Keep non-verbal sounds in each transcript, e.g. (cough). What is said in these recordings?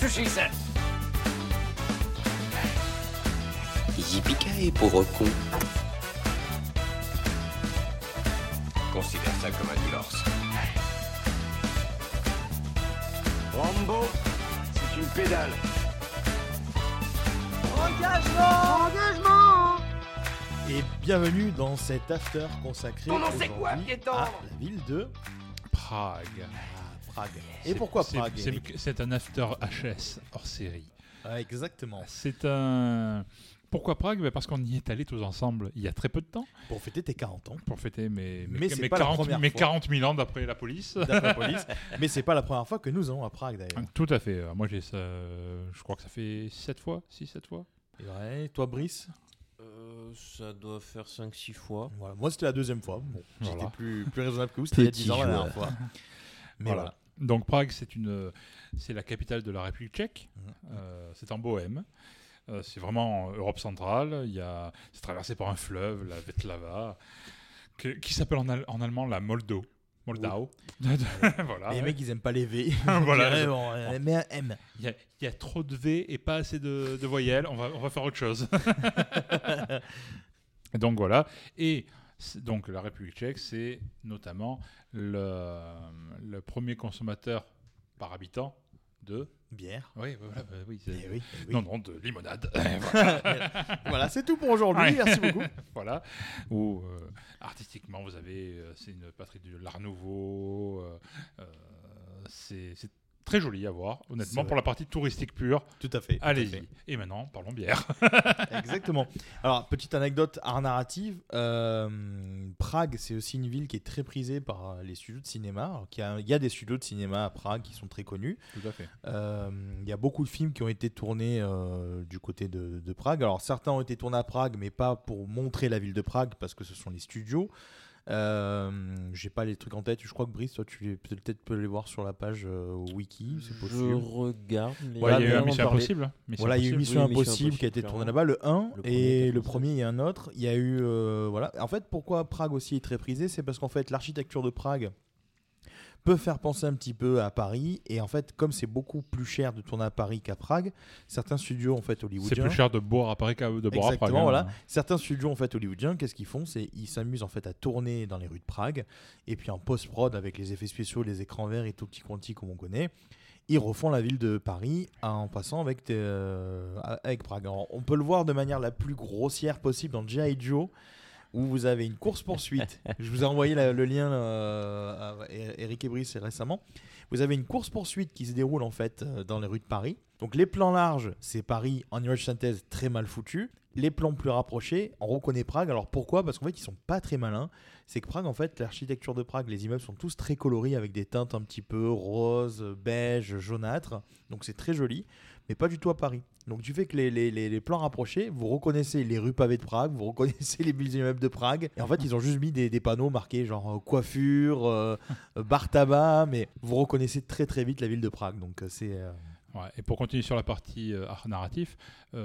That's what she said. Yippee pauvre con. Considère ça comme un divorce. Rambo, c'est une pédale. Et bienvenue dans cet after consacré Ton nom, c'est quoi, aujourd'hui piéton? à la ville de Prague. Ah, Prague. Et pourquoi Prague c'est- un after HS hors série. Ah, Exactement. C'est un. Pourquoi Prague? Ben Parce qu'on y est allés tous ensemble il y a très peu de temps Pour fêter tes 40 ans, pour fêter mes, mes, Mais mes pas la 40, première mes fois. 40 000 ans d'après la police. la police. (laughs) Mais c'est pas la première fois que nous allons à Prague d'ailleurs. Tout à fait. Euh, Moi, j'ai ça. Je crois que ça fait 7 fois, 6-7 fois. Et ouais, toi, Brice? Euh, ça doit faire 5-6 fois. voilà. Moi, c'était la deuxième fois. Bon, J'étais Voilà. plus, plus raisonnable que vous. (laughs) C'était il y a Petit 10 ans la dernière fois. (laughs) Mais Voilà. voilà. Donc Prague, c'est une, c'est la capitale de la République tchèque. Mhm. Euh, c'est en Bohème. Euh, c'est vraiment en Europe centrale. Il y a, c'est traversé par un fleuve, la Vetlava, que- qui s'appelle en, al- en allemand la Moldo. Moldau. (laughs) voilà. Et les mecs, ils aiment pas les V. (laughs) Voilà. On bon, euh, un M. Il y, y a trop de V et pas assez de, de voyelles. On va, on va faire autre chose. (laughs) Donc voilà. Et donc la République tchèque, c'est notamment le, le premier consommateur par habitant de. Bière. Oui, voilà, bah oui, c'est- Eh oui, eh oui. Non, non, de limonade. (laughs) Voilà, c'est tout pour aujourd'hui. Ouais. Merci beaucoup. (laughs) voilà. Ou euh, artistiquement, vous avez, euh, c'est une patrie de l'Art Nouveau. euh, c'est très joli à voir, honnêtement, pour la partie touristique pure. Tout à fait. Allez-y. Et maintenant, parlons bière. (laughs) Exactement. Alors, petite anecdote art narrative. euh, Prague, c'est aussi une ville qui est très prisée par euh, les studios de cinéma. Alors, qu'il y a- il y, a des studios de cinéma à Prague qui sont très connus. Tout à fait. Euh, Il y a beaucoup de films qui ont été tournés euh, du côté de, de Prague. Alors, certains ont été tournés à Prague, mais pas pour montrer la ville de Prague, parce que ce sont les studios. Euh, J'ai pas les trucs en tête. Je crois que Brice, toi, tu peut-être peux les voir sur la page euh, wiki. C'est Je possible. regarde. Mais Voilà, il y a eu Mission. Impossible. Mission Voilà, il y a eu. Mission Impossible qui a été Impossible, tourné là-bas, le 1, Le premier et le premier et un autre. Il y a eu. euh, voilà. En fait, pourquoi Prague aussi est très prisé C'est parce qu'en fait, l'architecture de Prague peut faire penser un petit peu à Paris. Et en fait, comme c'est beaucoup plus cher de tourner à Paris qu'à Prague, certains studios en fait C'est hollywoodiens. plus cher de boire à Paris qu'à de boire à Prague. Exactement, hein. voilà. Certains studios en fait hollywoodiens, qu'est-ce qu'ils font? C'est ils s'amusent en fait à tourner dans les rues de Prague et puis en post-prod avec les effets spéciaux, les écrans verts et tout petit quanti comme on connaît, ils refont la ville de Paris en passant avec euh, avec Prague. Alors, on peut le voir de manière la plus grossière possible dans G.I. Joe où vous avez une course poursuite. (laughs) Je vous ai envoyé la- le lien euh, à Eric et Brice récemment. Vous avez une course poursuite qui se déroule en fait euh, dans les rues de Paris. Donc les plans larges, c'est Paris en image synthèse très mal foutu. Les plans plus rapprochés, on reconnaît Prague. Alors pourquoi? Parce qu'en fait, ils sont pas très malins. C'est que Prague, en fait, l'architecture de Prague, les immeubles sont tous très colorés avec des teintes un petit peu rose, beige, jaunâtre. Donc c'est très joli, mais pas du tout à Paris. Donc du fait que les, les- les- les plans rapprochés, vous reconnaissez les rues pavées de Prague, vous reconnaissez (laughs) les immeubles de Prague. Et en fait, ils ont juste mis des, des panneaux marqués genre euh, coiffure, euh, bar tabac, mais vous reconnaissez très très vite la ville de Prague. Donc euh, c'est euh, Ouais, Et pour continuer sur la partie euh, art narratif, il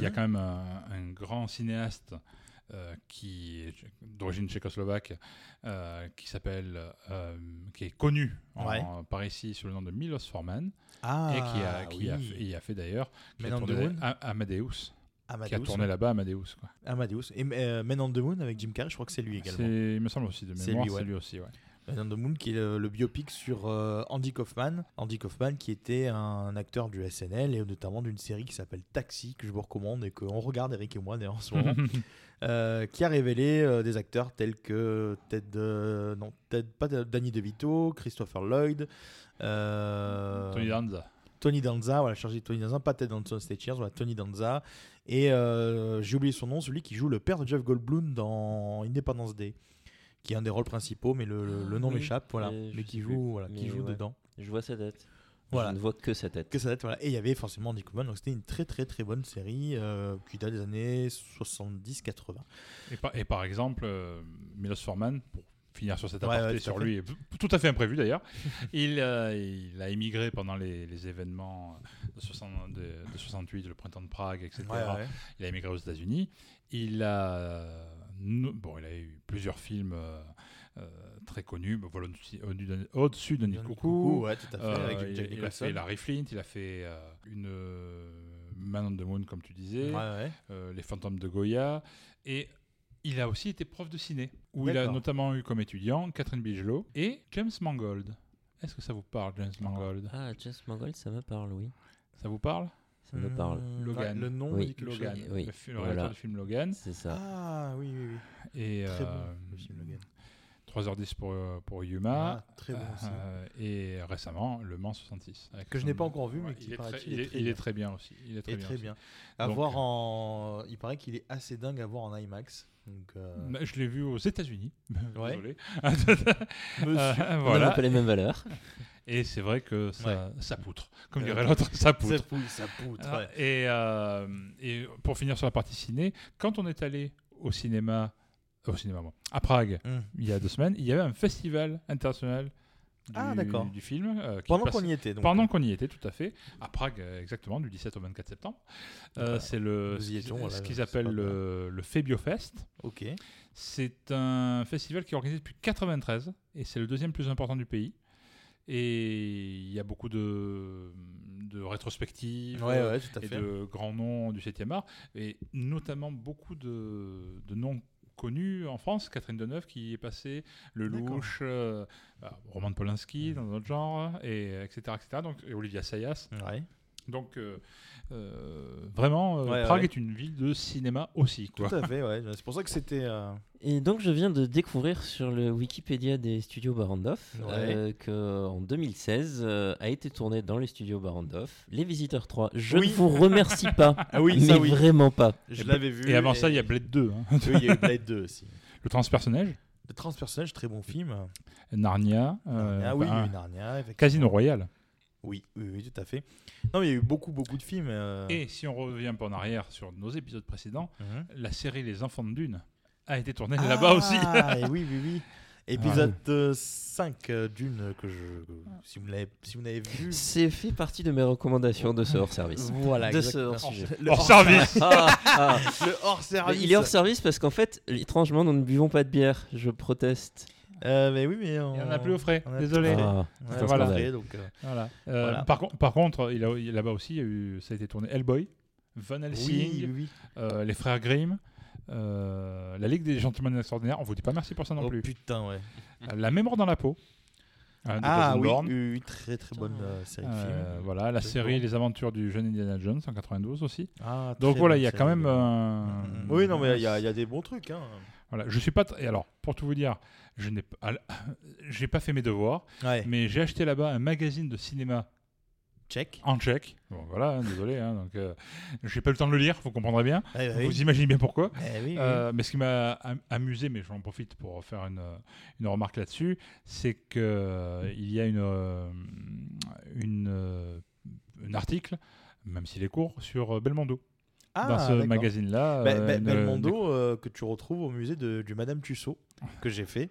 y a Mhm. quand même un, un grand cinéaste qui est d'origine tchécoslovaque, euh, qui s'appelle, euh, qui est connu en- Ouais. par ici sous le nom de Milos Forman, ah et qui a, qui a fait, a fait d'ailleurs Amadeus, qui a tourné là-bas Amadeus. Quoi. Amadeus. Et euh, Men on the Moon avec Jim Carrey, je crois que c'est lui également. C'est- Il me semble aussi de C'est mémoire, lui, ouais. c'est lui aussi. Ouais. Men on the Moon, qui est le, le biopic sur euh, Andy Kaufman. Andy Kaufman, qui était un acteur du SNL et notamment d'une série qui s'appelle Taxi, que je vous recommande et qu'on regarde, Eric et moi, d'ailleurs, en ce moment. (laughs) euh, qui a révélé euh, des acteurs tels que Ted, non, Ted, pas Danny DeVito, Christopher Lloyd, Tony Danza. Tony Danza, voilà, chargé de Tony Danza, pas Ted Danson State Cheers, voilà, Tony Danza. Et j'ai oublié son nom, celui qui joue le père de Jeff Goldblum dans Independence Day, qui est un des rôles principaux, mais le, le- le nom oui, m'échappe, voilà, mais qui joue, voilà, qui joue ouais. dedans. Je vois sa tête. Voilà. Je ne vois que sa tête. Que ça date, voilà. Et il y avait forcément Andy Kaufman, donc c'était une très très très bonne série euh, qui date des années 70-80. Et, par, et par exemple, euh, Milos Forman, pour finir sur cette Ouais, aparté ouais, tout à sur fait. lui, tout à fait imprévu d'ailleurs, (laughs) il, euh, il a émigré pendant les, les événements de, 60 de- de 68, le printemps de Prague, etc. Il a émigré aux États-Unis. Il a, euh, bon, il a eu plusieurs films euh, euh, très connus. Bon, voilà, au-dessus- de Nid Coucou. ouais, tout à fait, Euh, avec il, Jack il a fait Larry Flint, il a fait une Man on the Moon, comme tu disais, Ouais, ouais. Les Fantômes de Goya, et il a aussi été prof de ciné, où il a notamment eu comme étudiant Catherine Bigelow et James Mangold. Est-ce que ça vous parle, James Mangold? Ah, James Mangold, ça me parle, oui. Ça vous parle? Ça me parle. Mmh, Logan. le nom Oui. dit quelque Logan, chose. Oui, le, fi- le voilà. réalisateur du film Logan. C'est ça. Ah oui, oui, oui. Et Très bon, euh, le film Logan. 3h10 pour, euh, pour Yuma. Ah, très bon aussi. Euh, et récemment, Le Mans 66. avec Que je n'ai pas encore vu, mais qui il est, paraît très, qu'il il est est- très il est bien. très bien aussi. Il est très Et bien. très bien. À Donc, voir en. Il paraît qu'il est assez dingue à voir en IMAX. Donc, euh, Bah, Je l'ai vu aux États-Unis. (laughs) Ouais. Désolé. (laughs) (laughs) Monsieur. Euh, On n'a voilà. pas les mêmes valeurs. Et c'est vrai que ça, ça poutre. Comme Euh, dirait l'autre, (laughs) ça poutre. Ça poutre, ça poutre. Ah, et, euh, et pour finir sur la partie ciné, quand on est allé au cinéma, au cinéma, à Prague, Hum. il y a deux semaines, il y avait un festival international du, Ah, du film. euh, Pendant qu'on y était. Donc, Pendant qu'on y était, tout à fait, à Prague, exactement, du 17 au 24 septembre. Euh, c'est le, ce qu'ils- voilà, ce qu'ils c'est appellent le, le Febiofest. Ok. C'est un festival qui est organisé depuis 93 et c'est le deuxième plus important du pays. Et il y a beaucoup de, de rétrospectives Ouais, ouais, et fait. de grands noms du 7e art, et notamment beaucoup de, de noms connus en France. Catherine Deneuve qui est passée, Le. Louche, euh, bah, Roman Polanski dans notre genre, et, etc., etc. Donc, et Olivia Sayas. Ouais. Donc euh, euh, vraiment, euh, Ouais, Prague ouais. est une ville de cinéma aussi. Quoi. Tout à fait, ouais. C'est pour ça que c'était. euh, Et donc, je viens de découvrir sur le Wikipédia des studios Barandov Ouais. euh, que en 2016 euh, a été tourné dans les studios Barandov Les Visiteurs 3. Je Oui. ne vous remercie pas, (laughs) Ah oui, mais ça oui. vraiment pas. Je l'avais vu. Et avant ça, il y a Blade 2. hein. Oui, il y a eu Blade 2 aussi. (laughs) Le transpersonnage, Le transpersonnage, très bon film. Narnia, euh, ah oui, Narnia. Casino Royale. Oui, oui, oui, tout à fait. Non, mais il y a eu beaucoup, beaucoup de films. euh, Et si on revient un peu en arrière sur nos épisodes précédents, mhm. la série Les Enfants de Dune a été tournée là-bas aussi. Ah, (laughs) et oui, oui, oui. Épisode euh, 5 euh, d'une que je. Si vous l'avez si vous l'avez vu. C'est fait partie de mes recommandations de ce hors-service. Voilà, De ce exactement. hors-sujet. Le Hors service Ah, ah. Le hors service. Il est hors service parce qu'en fait, étrangement, nous ne buvons pas de bière. Je proteste. Euh, mais oui, mais on... Il n'y en a plus au frais, désolé. Ah, Ouais, voilà. scandale. donc, euh, Voilà. Euh, Voilà. Par, con- par contre, il a- il- là-bas aussi, il y a eu, ça a été tourné Hellboy, Van Helsing, oui, oui, oui. euh, Les Frères Grimm, euh, La Ligue des Gentlemen Extraordinaires. On vous dit pas merci pour ça non Oh plus. putain, ouais. La Mémoire dans la peau. euh, Ah oui, oui, très très bonne euh, série de Euh, films. voilà, la série Bourne. Les Aventures du jeune Indiana Jones en 92 aussi. Ah, Donc voilà, il y a quand même Oui, non, mais il y, a- il y a des bons trucs. Hein. Voilà, je suis pas. Et alors, pour tout vous dire, je n'ai pas, (laughs) j'ai pas fait mes devoirs, Ouais, mais j'ai acheté là-bas un magazine de cinéma en tchèque. Bon, voilà, hein, désolé. Hein, donc, euh, j'ai pas eu le temps de le lire. Vous comprendrez bien. Oui. Vous imaginez bien pourquoi. Eh oui, oui. Euh, mais ce qui m'a am- amusé, mais j'en profite pour faire une, une remarque là-dessus, c'est que euh, il y a une, une, un article, même s'il est court, sur Belmondo. Ah, dans ce magazine-là. Be- euh, Be- une- Belmondo euh, que tu retrouves au musée de, du Madame Tussaud que j'ai fait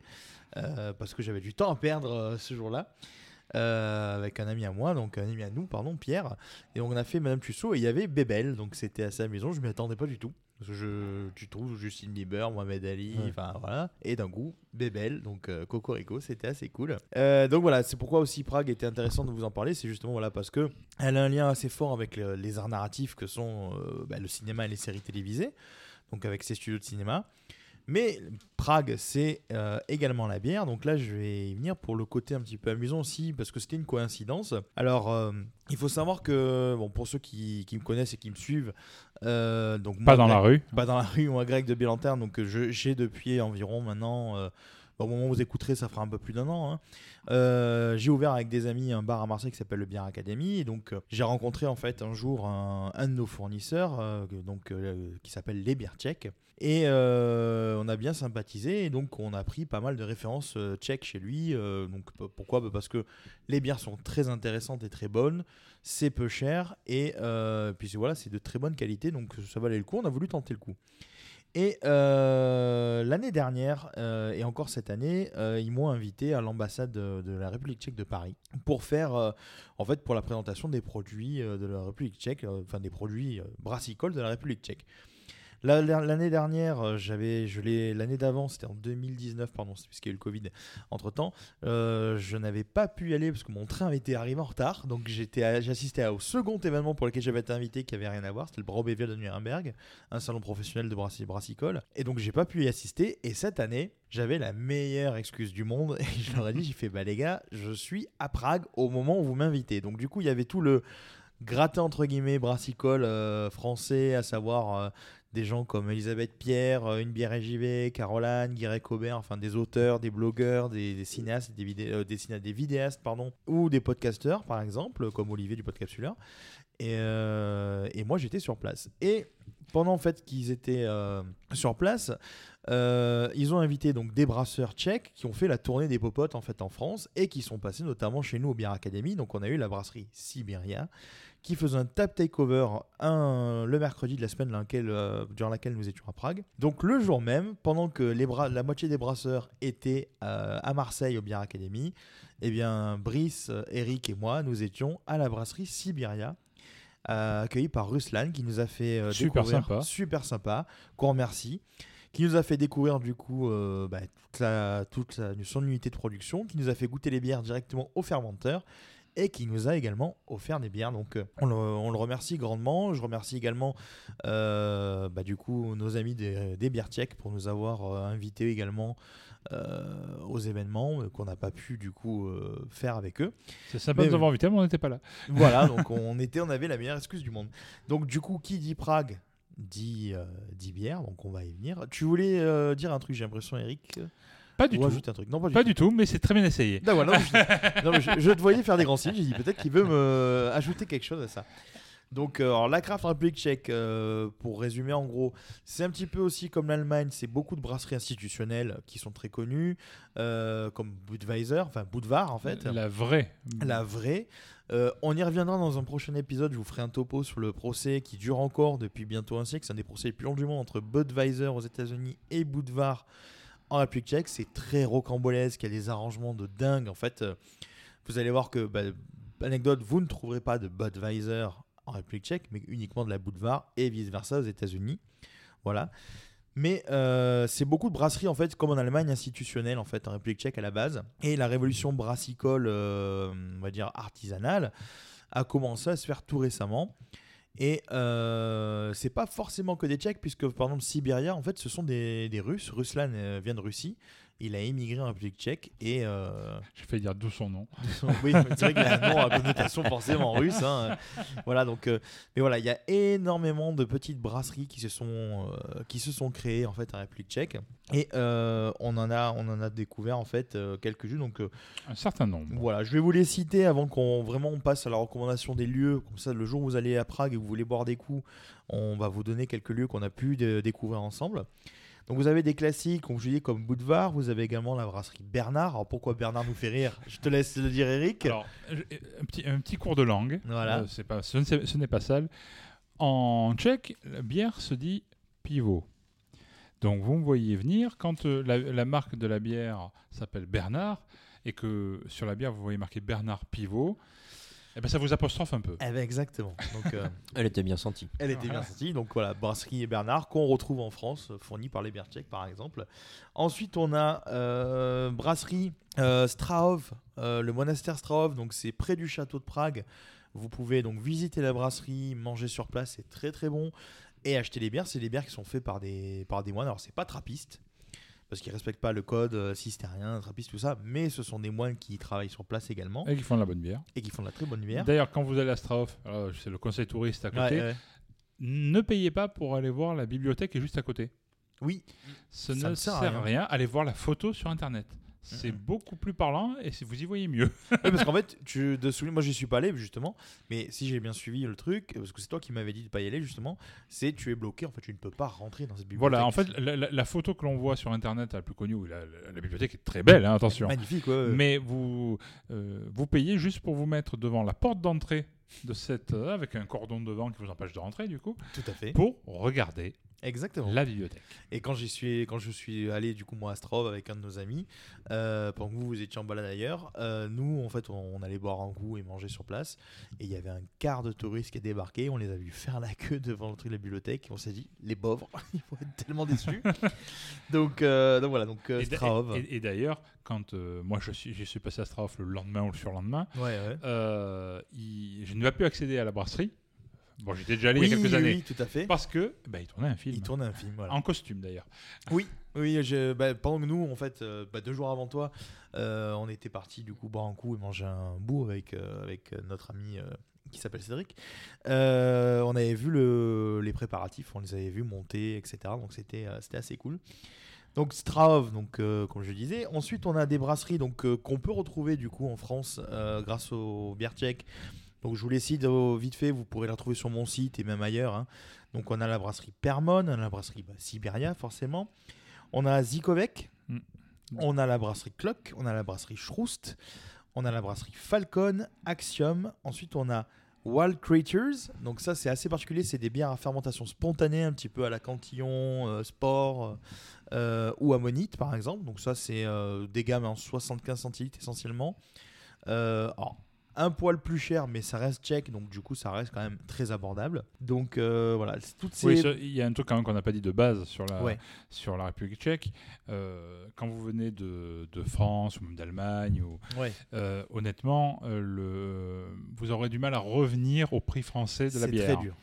euh, parce que j'avais du temps à perdre euh, ce jour-là euh, avec un ami à moi donc un ami à nous pardon Pierre. Et on a fait Madame Tussaud et il y avait Bébel donc c'était assez amusant je m'y attendais pas du tout. Parce que je, tu trouves Justine Bieber Mohamed Ali Ouais. enfin voilà. Et d'un coup Bébel donc euh, Cocorico c'était assez cool. Euh, donc voilà c'est pourquoi aussi Prague était intéressant de vous en parler. C'est justement voilà parce que elle a un lien assez fort avec le- les arts narratifs que sont euh, bah, le cinéma et les séries télévisées. Donc avec ses studios de cinéma. Mais Prague, c'est euh, également la bière. Donc là, je vais y venir pour le côté un petit peu amusant aussi, parce que c'était une coïncidence. Alors, euh, il faut savoir que, bon, pour ceux qui, qui me connaissent et qui me suivent, euh, donc Pas moi, dans la rue. pas dans la rue, moi, Greg de Bélanterne, donc j'ai depuis environ maintenant Au moment où vous écouterez, ça fera un peu plus d'un an. hein. Euh, j'ai ouvert avec des amis un bar à Marseille qui s'appelle le Bière Academy. Donc, euh, j'ai rencontré en fait un jour un, de nos fournisseurs, euh, donc qui s'appelle Les Bières Tchèques. Et on a bien sympathisé. Et donc, on a pris pas mal de références tchèques chez lui. Donc, pourquoi? Bah, Parce que les bières sont très intéressantes et très bonnes. C'est peu cher. Et puis, voilà, c'est de très bonne qualité. Donc, ça valait le coup. On a voulu tenter le coup. Et euh, l'année dernière, euh, et encore cette année, euh, ils m'ont invité à l'ambassade de, la République tchèque de Paris pour faire, en fait, pour la présentation des produits de la République tchèque, enfin des produits brassicoles de la République tchèque. La- la- L'année dernière, euh, j'avais, je l'ai, l'année d'avant, c'était en 2019, pardon, puisqu'il y a eu le Covid entre temps, je n'avais pas pu y aller parce que mon train était arrivé en retard. Donc j'étais, à- au second événement pour lequel j'avais été invité qui avait rien à voir, c'était le Braubeviel de Nuremberg, un salon professionnel de brassicole. Et donc j'ai pas pu y assister. Et cette année, j'avais la meilleure excuse du monde (laughs) et je leur ai dit, j'ai fait, bah les gars, je suis à Prague au moment où vous m'invitez. Donc du coup, il y avait tout le gratin entre guillemets brassicole euh, français, à savoir euh, des gens comme Elisabeth Pierre, euh, Une bière JV, Caroline, Guirec Cobert, enfin des auteurs, des blogueurs, des, cinéastes, des, euh, des, vidéastes, pardon, ou des podcasteurs par exemple, comme Olivier du Podcapsuleur. Et, moi j'étais sur place. Et pendant en fait qu'ils étaient euh, sur place, ils ont invité donc des brasseurs tchèques qui ont fait la tournée des popotes en fait en France et qui sont passés notamment chez nous au Bière Academy. Donc on a eu la brasserie Siberia qui faisait un tap takeover un, le mercredi de la semaine laquelle, euh, durant laquelle nous étions à Prague. Donc le jour même, pendant que les bras, la moitié des brasseurs étaient euh, à Marseille au Bière Academy, eh bien Brice, euh, Eric et moi, nous étions à la brasserie Siberia. euh, accueillis par Ruslan qui nous a fait Super découvrir sympa. super sympa qu'on remercie qui nous a fait découvrir du coup euh, bah, toute, la, toute la- son unité de production, qui nous a fait goûter les bières directement au fermenteur et qui nous a également offert des bières. Donc euh, on le, on le remercie grandement. Je remercie également euh, bah, du coup nos amis des, des bières tchèques pour nous avoir euh, invités également euh, aux événements qu'on n'a pas pu du coup faire avec eux. C'est sympa de nous avoir invités, mais on n'était pas là. Voilà, donc (laughs) on était, on avait la meilleure excuse du monde. Donc du coup, qui dit Prague dit, euh, dit bière, donc on va y venir. Tu voulais euh, dire un truc, j'ai l'impression, Eric? Pas du Ou tout. ajouter un truc Non, pas du Pas tout. du tout, mais c'est très bien essayé. Non, voilà, non, je, (laughs) non, mais je- je te voyais faire des grands signes, j'ai dit peut-être qu'il veut me ajouter quelque chose à ça. Donc, euh, alors, la craft République tchèque, euh, pour résumer en gros, c'est un petit peu aussi comme l'Allemagne, c'est beaucoup de brasseries institutionnelles qui sont très connues, euh, comme Budweiser, enfin Budvar en fait. La vraie. La vraie. Euh, on y reviendra dans un prochain épisode. Je vous ferai un topo sur le procès qui dure encore depuis bientôt un siècle. C'est un des procès les plus longs du monde entre Budweiser aux États-Unis et Budvar en République tchèque. C'est très rocambolesque. Il y a des arrangements de dingue. En fait, euh, vous allez voir que, bah, anecdote, vous ne trouverez pas de Budweiser en République tchèque, mais uniquement de la Budvar et vice-versa aux États-Unis. Voilà. Mais euh, c'est beaucoup de brasseries en fait, comme en Allemagne institutionnelle en fait, en République tchèque à la base. Et la révolution brassicole, euh, on va dire artisanale, a commencé à se faire tout récemment. Et euh, c'est pas forcément que des Tchèques, puisque par exemple Siberia, en fait, ce sont des, des Russes. Ruslan euh, vient de Russie. Il a émigré en République tchèque et euh, J'ai failli dire d'où son nom. oui, c'est vrai qu'il a un nom à connotation forcément russe. hein. Voilà, donc, euh, mais voilà, il y a énormément de petites brasseries qui se sont, euh, qui se sont créées en fait en République tchèque. Et euh, on, en a, on en a découvert en fait quelques-unes. Donc Un certain nombre. voilà, je vais vous les citer avant qu'on vraiment on passe à la recommandation des lieux. Comme ça, le jour où vous allez à Prague et que vous voulez boire des coups, on va vous donner quelques lieux qu'on a pu dé- découvrir ensemble. Donc vous avez des classiques, comme je dis, comme Boudvar. Vous avez également la brasserie Bernard. Alors pourquoi Bernard nous fait rire? Je te laisse le dire, Eric. Alors, un petit, un petit cours de langue. Voilà. Euh, c'est pas, ce n'est ce n'est pas sale. En tchèque, la bière se dit pivot. Donc vous me voyez venir, quand euh, la, la marque de la bière s'appelle Bernard, et que sur la bière vous voyez marqué Bernard Pivot, eh ben ça vous apostrophe un peu. Eh ben, exactement. Donc euh, (laughs) Elle était bien sentie. elle était bien sortie. Donc voilà, brasserie Bernard qu'on retrouve en France, euh, fournie par les tchèques par exemple. Ensuite, on a euh, brasserie euh, Strahov, euh, le monastère Strahov. Donc c'est près du château de Prague. Vous pouvez donc visiter la brasserie, manger sur place, c'est très très bon. Et acheter les bières, c'est des bières qui sont faites par des, par des moines. Alors c'est pas trappiste, parce qu'ils respectent pas le code euh, cistérien, trappiste, tout ça. Mais ce sont des moines qui travaillent sur place également Et qui font de la bonne bière. et qui font de la très bonne bière. D'ailleurs, quand vous allez à Strahof, alors, c'est le conseil touriste à côté, Ouais, ouais. ne payez pas pour aller voir la bibliothèque qui est juste à côté. Oui. Ce Ça ne sert à à rien. rien. Allez voir la photo sur Internet. C'est Mhm. beaucoup plus parlant et vous y voyez mieux. (laughs) Oui, parce qu'en fait, tu, de souvenir, moi j'y suis pas allé justement, mais si j'ai bien suivi le truc, parce que c'est toi qui m'avais dit de pas y aller justement, c'est tu es bloqué, en fait tu ne peux pas rentrer dans cette bibliothèque. Voilà, en fait, la, la- la photo que l'on voit sur Internet, la plus connue, où la, la- la bibliothèque est très belle, hein, attention. magnifique, ouais, ouais. Mais vous, euh, vous payez juste pour vous mettre devant la porte d'entrée de cette, euh, avec un cordon devant qui vous empêche de rentrer, du coup, tout à fait. pour regarder Exactement. la bibliothèque. Et quand j'y suis, quand je suis allé du coup moi à Strov avec un de nos amis, euh, pendant que vous vous étiez en balade ailleurs, euh, nous en fait on, on allait boire un coup et manger sur place, et il y avait un quart de touristes qui est débarqué, on les a vus faire la queue devant le truc de la bibliothèque, et on s'est dit les pauvres, (laughs) ils vont être tellement déçus. (laughs) donc, euh, donc voilà, donc Et. Et, et d'ailleurs, quand moi je suis, passé à Strauss le lendemain ou le surlendemain, Ouais, ouais. il- je n'ai pas pu accéder à la brasserie. Bon, j'étais déjà allé il y a Oui, quelques oui, années. oui, tout à fait. Parce que bah, il tournait un film. Il tournait un film, voilà. En costume d'ailleurs. Oui, oui, je- bah, pendant que nous, en fait, euh, bah, deux jours avant toi, euh, on était parti du coup boire un coup et manger un bout avec, euh, avec notre ami qui s'appelle Cédric. On avait vu le, les préparatifs, on les avait vus monter, etc. Donc c'était c'était assez cool. Donc Strahov, donc euh, comme je disais. Ensuite, on a des brasseries donc euh, qu'on peut retrouver du coup en France euh, grâce aux bières tchèques. Donc je vous les cite euh, vite fait, vous pourrez la retrouver sur mon site et même ailleurs. hein. Donc on a la brasserie Permon, on a la brasserie bah, Siberia forcément. On a Zikovec, Mm. on a la brasserie Clock, on a la brasserie Schroust, on a la brasserie Falcon, Axiom. Ensuite on a Wild Creatures. Donc ça c'est assez particulier, c'est des bières à fermentation spontanée, un petit peu à la Cantillon, euh, Sport euh, ou Ammonite par exemple. Donc ça c'est euh, des gammes en 75 centilitres essentiellement. Euh, alors, un poil plus cher, mais ça reste tchèque, donc du coup ça reste quand même très abordable. Donc euh, voilà, c'est toutes ces... Oui, il y a un truc quand même qu'on n'a pas dit de base sur la, Ouais. sur la République tchèque. Euh, quand vous venez de, de France ou même d'Allemagne, ou, Ouais. euh, honnêtement, le, vous aurez du mal à revenir au prix français de la c'est bière. très dur.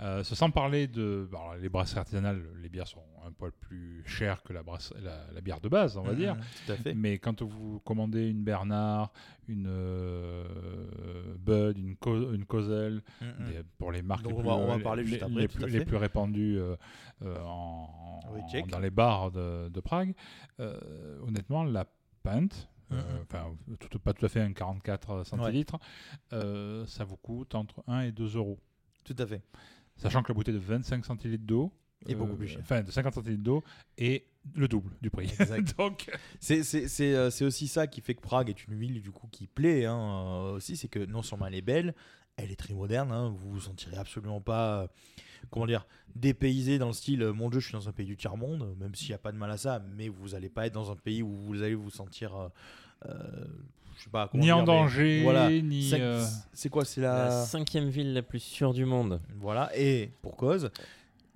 Euh, sans parler de bon, alors, les brasseries artisanales, les bières sont un poil plus chères que la, brasse- la, la bière de base, on va Mhm, dire. Tout à fait. Mais quand vous commandez une Bernard, une euh, Bud, une, Co- une Cosel, des- pour les marques Donc les on plus, va- on va les- juste après, plus, les répandues euh, euh, en, Oui, en- tchèque. dans les bars de, de Prague. Honnêtement, la pinte, enfin pas tout à fait un 44 centilitres, ça vous coûte entre 1 et 2 euros. Tout à fait. Sachant que la bouteille de 25 centilitres d'eau, Et beaucoup plus cher. Enfin, de 50 centilitres d'eau est le double du prix. Exact. (laughs) Donc, C'est- euh, c'est aussi ça qui fait que Prague est une ville du coup qui plaît hein, euh, aussi, c'est que non seulement elle est belle, elle est très moderne, hein, vous vous sentirez absolument pas, euh, comment dire, dépaysé dans le style, euh, mon dieu je suis dans un pays du tiers-monde, même s'il n'y a pas de mal à ça, mais vous n'allez pas être dans un pays où vous allez vous sentir, euh, euh, je sais pas comment ni dire, en danger, voilà. ni. C'est- euh, C'est quoi C'est La la... cinquième ville la plus sûre du monde. Voilà, et pour cause,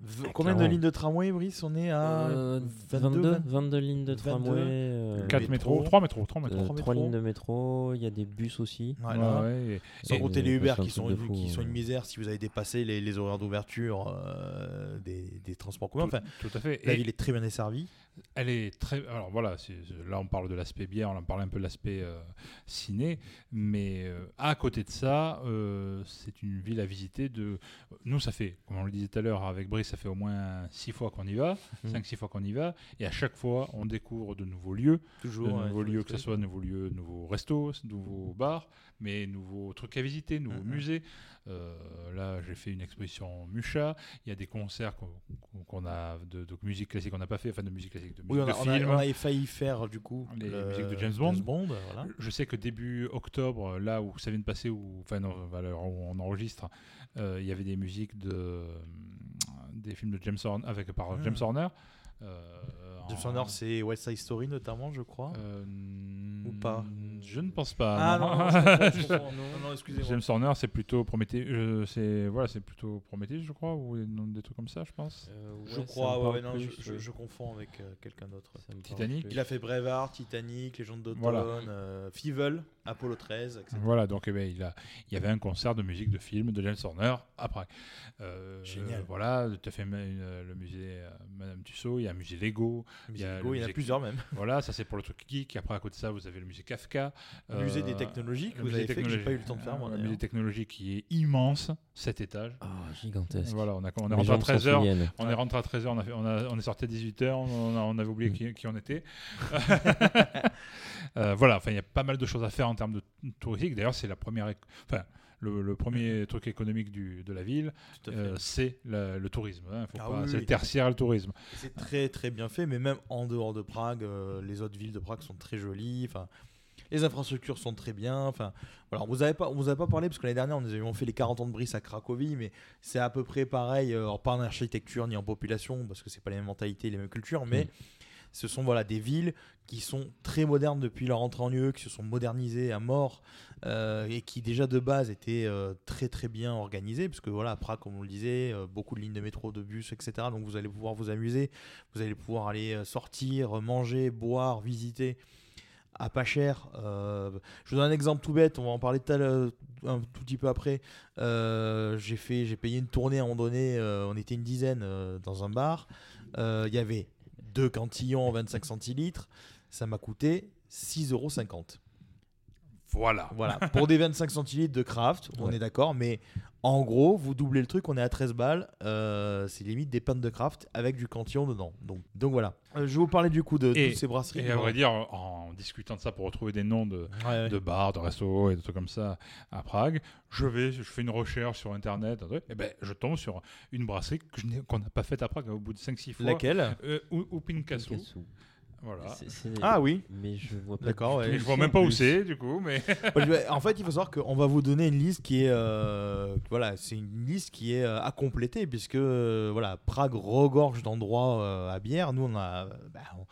Ah, combien de lignes de tramway, Brice On est à Euh, 22, 22, 22 lignes de 22, tramway. euh, 4 métro, métros, 3 métros, 3 métros. euh, lignes de métro, il y a des bus aussi. Voilà. Ouais, Sans Et- compter les Uber qui sont, une, fou, qui sont une misère si vous avez dépassé les, les horaires d'ouverture euh, des, des transports communs. Enfin, tout, tout à fait. la Et ville est très bien desservie. elle est très. Alors voilà, là on parle de l'aspect bière, on en parle un peu de l'aspect euh, ciné, mais euh, à côté de ça, euh, c'est une ville à visiter. De... Nous, ça fait, comme on le disait tout à l'heure avec Brice, ça fait au moins 6 fois qu'on y va, Mhm. 5-6 fois qu'on y va, et à chaque fois on découvre de nouveaux lieux. Toujours. de nouveaux lieux, que ce soit nouveaux lieux, nouveaux restos, nouveaux bars, mais nouveaux trucs à visiter, nouveaux Mhm. musées. Euh, là, j'ai fait une exposition Mucha. Il y a des concerts qu'on a de, de musique classique qu'on n'a pas fait, enfin de musique classique, de musique Oui, on, de a, on, on failli faire du coup Les le- musiques de James Bond. voilà. Je sais que début octobre, là où ça vient de passer, où, enfin non, on enregistre, euh, il y avait des musiques de euh, des films de James Horner avec par Mhm. James Horner. euh, James en- Horner, c'est West Side Story notamment, je crois. euh, Ou pas Je ne pense pas. ah non, non, non, (laughs) non, excusez-moi. James Horner, c'est plutôt Prométhée. euh, c'est voilà, c'est plutôt Prométhée, je crois, ou des trucs comme ça, je pense. Euh, ouais, Je crois, ouais, parle ouais, non, plus, je, je- oui. je confonds avec euh, quelqu'un d'autre. Titanic. Il a fait Braveheart, Titanic, Légende d'automne, Voilà. euh, Fievel, Apollo 13, etc. Voilà, donc eh ben, il, a, il y avait un concert de musique de film de James Horner à Prague. Euh, Génial. euh, voilà, tu as fait une- le musée euh, Madame Tussaud, il y a un musée Lego. Il il y a y, le il y en a plusieurs même. (laughs) Voilà, ça c'est pour le truc geek. Après, à côté de ça, vous avez le musée Kafka. Le musée Euh, des technologies que vous avez fait, que j'ai pas eu le temps de faire, moi, Le musée technologie qui est immense, 7 étages. Ah, gigantesque. Voilà, on, a, on est rentré à jambes s'en 13h. souviennent. On est rentré à 13h, on, a on, a- on est sorti à 18h, on, a- on avait oublié Mm. qui, qui on était. (laughs) Euh, voilà, enfin, il y a pas mal de choses à faire en termes de touristique. D'ailleurs, c'est la première, enfin, le, le premier truc économique du, de la ville, euh, c'est le, le tourisme. hein. Ah oui, c'est oui. le tertiaire, le tourisme. C'est très très bien fait, mais même en dehors de Prague, euh, les autres villes de Prague sont très jolies. Enfin, les infrastructures sont très bien. Enfin, voilà, on vous avait pas, on vous avait pas parlé parce que l'année dernière, on nous avions fait les 40 ans de Brice à Cracovie, mais c'est à peu près pareil, alors pas en architecture ni en population, parce que c'est pas les mêmes mentalités, les mêmes cultures, mais Mm. Ce sont voilà des villes qui sont très modernes depuis leur entrée en UE, qui se sont modernisées à mort euh, et qui déjà de base étaient euh, très très bien organisées, parce que voilà, à Prague, comme on le disait, euh, beaucoup de lignes de métro, de bus, etc. Donc vous allez pouvoir vous amuser, vous allez pouvoir aller sortir, manger, boire, visiter à pas cher. Je vous donne un exemple tout bête, on va en parler tout un tout petit peu après. J'ai fait, j'ai payé une tournée à un moment donné, on était une dizaine dans un bar. Il y avait deux cantillons 25 centilitres, ça m'a coûté 6,50 euros. Voilà. Voilà, pour des 25 centilitres de craft, on Ouais. est d'accord, mais en gros, vous doublez le truc, on est à 13 balles, euh, c'est limite des pintes de craft avec du cantillon dedans. Donc, donc voilà. Euh, je vais vous parler du coup de Et- toutes ces brasseries. Et à vrai dire, en discutant de ça pour retrouver des noms de, Ouais, ouais. de bars, de restos et de trucs comme ça à Prague, je vais, je fais une recherche sur internet, et ben, je tombe sur une brasserie qu'on n'a pas faite à Prague au bout de 5-6 fois. Laquelle? Euh, U- C'est- c'est- Ah oui, Mais je vois pas. d'accord. du ouais. Et je vois même pas où c'est du coup, mais (laughs) (laughs) vais- En fait, il faut savoir qu'on va vous donner une liste qui est, euh, voilà, c'est une liste qui est euh, à compléter puisque euh, voilà, Prague regorge d'endroits euh, à bière. Nous, on a, bah, on-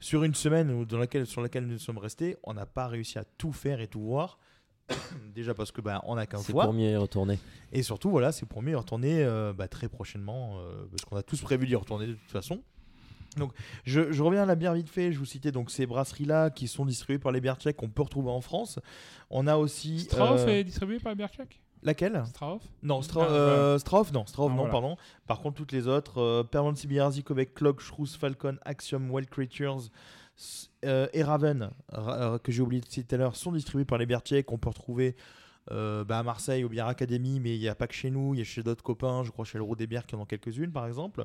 sur une semaine dans laquelle, sur laquelle nous sommes restés, on n'a pas réussi à tout faire et tout voir. (coughs) Déjà parce que bah, on n'a qu'un C'est fois. pour mieux y retourner. Et surtout, voilà, c'est pour mieux y retourner euh, bah, très prochainement, euh, parce qu'on a tous prévu d'y retourner de toute façon. Donc, je, je reviens à la bière vite fait. Je vous citais donc ces brasseries-là qui sont distribuées par les bières tchèques qu'on peut retrouver en France. On a aussi. Strauss euh, est distribué par Berchak Laquelle? Strauss Non, Stra Ah, euh, Strauf, non, Strauf, Ah, non, voilà. pardon. Par contre, toutes les autres, euh, Permanent Zikovic, Clog, Shrews, Falcon, Axiom, Wild Creatures euh, et Raven, ra- que j'ai oublié de citer tout à l'heure, sont distribués par les bières tchèques qu'on peut retrouver euh, bah, à Marseille au Bière Academy, mais il n'y a pas que chez nous, il y a chez d'autres copains, je crois chez le Roux des Bières qui en ont quelques-unes par exemple.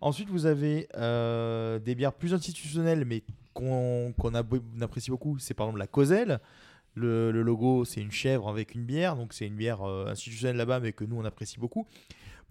Ensuite, vous avez euh, des bières plus institutionnelles, mais qu'on apprécie beaucoup. C'est par exemple la Coselle. Le, le logo, c'est une chèvre avec une bière, donc c'est une bière euh, institutionnelle là-bas, mais que nous on apprécie beaucoup.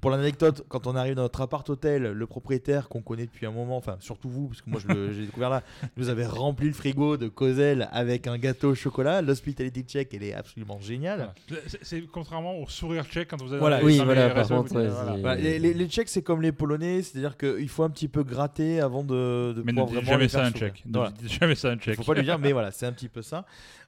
Pour l'anecdote, quand on arrive dans notre appart-hôtel, le propriétaire qu'on connaît depuis un moment, enfin surtout vous, parce que moi j'ai découvert là, (laughs) nous avait rempli le frigo de Coselle avec un gâteau au chocolat. L'hospitality check, elle est absolument géniale. Voilà. C'est- contrairement au sourire tchèque quand vous êtes Voilà, les- oui, les voilà, par restos, contre, vous dites, ouais, voilà. c'est- Voilà, les, les- les Tchèques, c'est comme les Polonais, c'est-à-dire qu'il faut un petit peu gratter avant de, de Mais ne pouvoir dites vraiment jamais les ça un. Ne Voilà. dites jamais ça un Il tchèque. faut pas lui dire, mais (laughs) voilà, c'est un petit peu ça.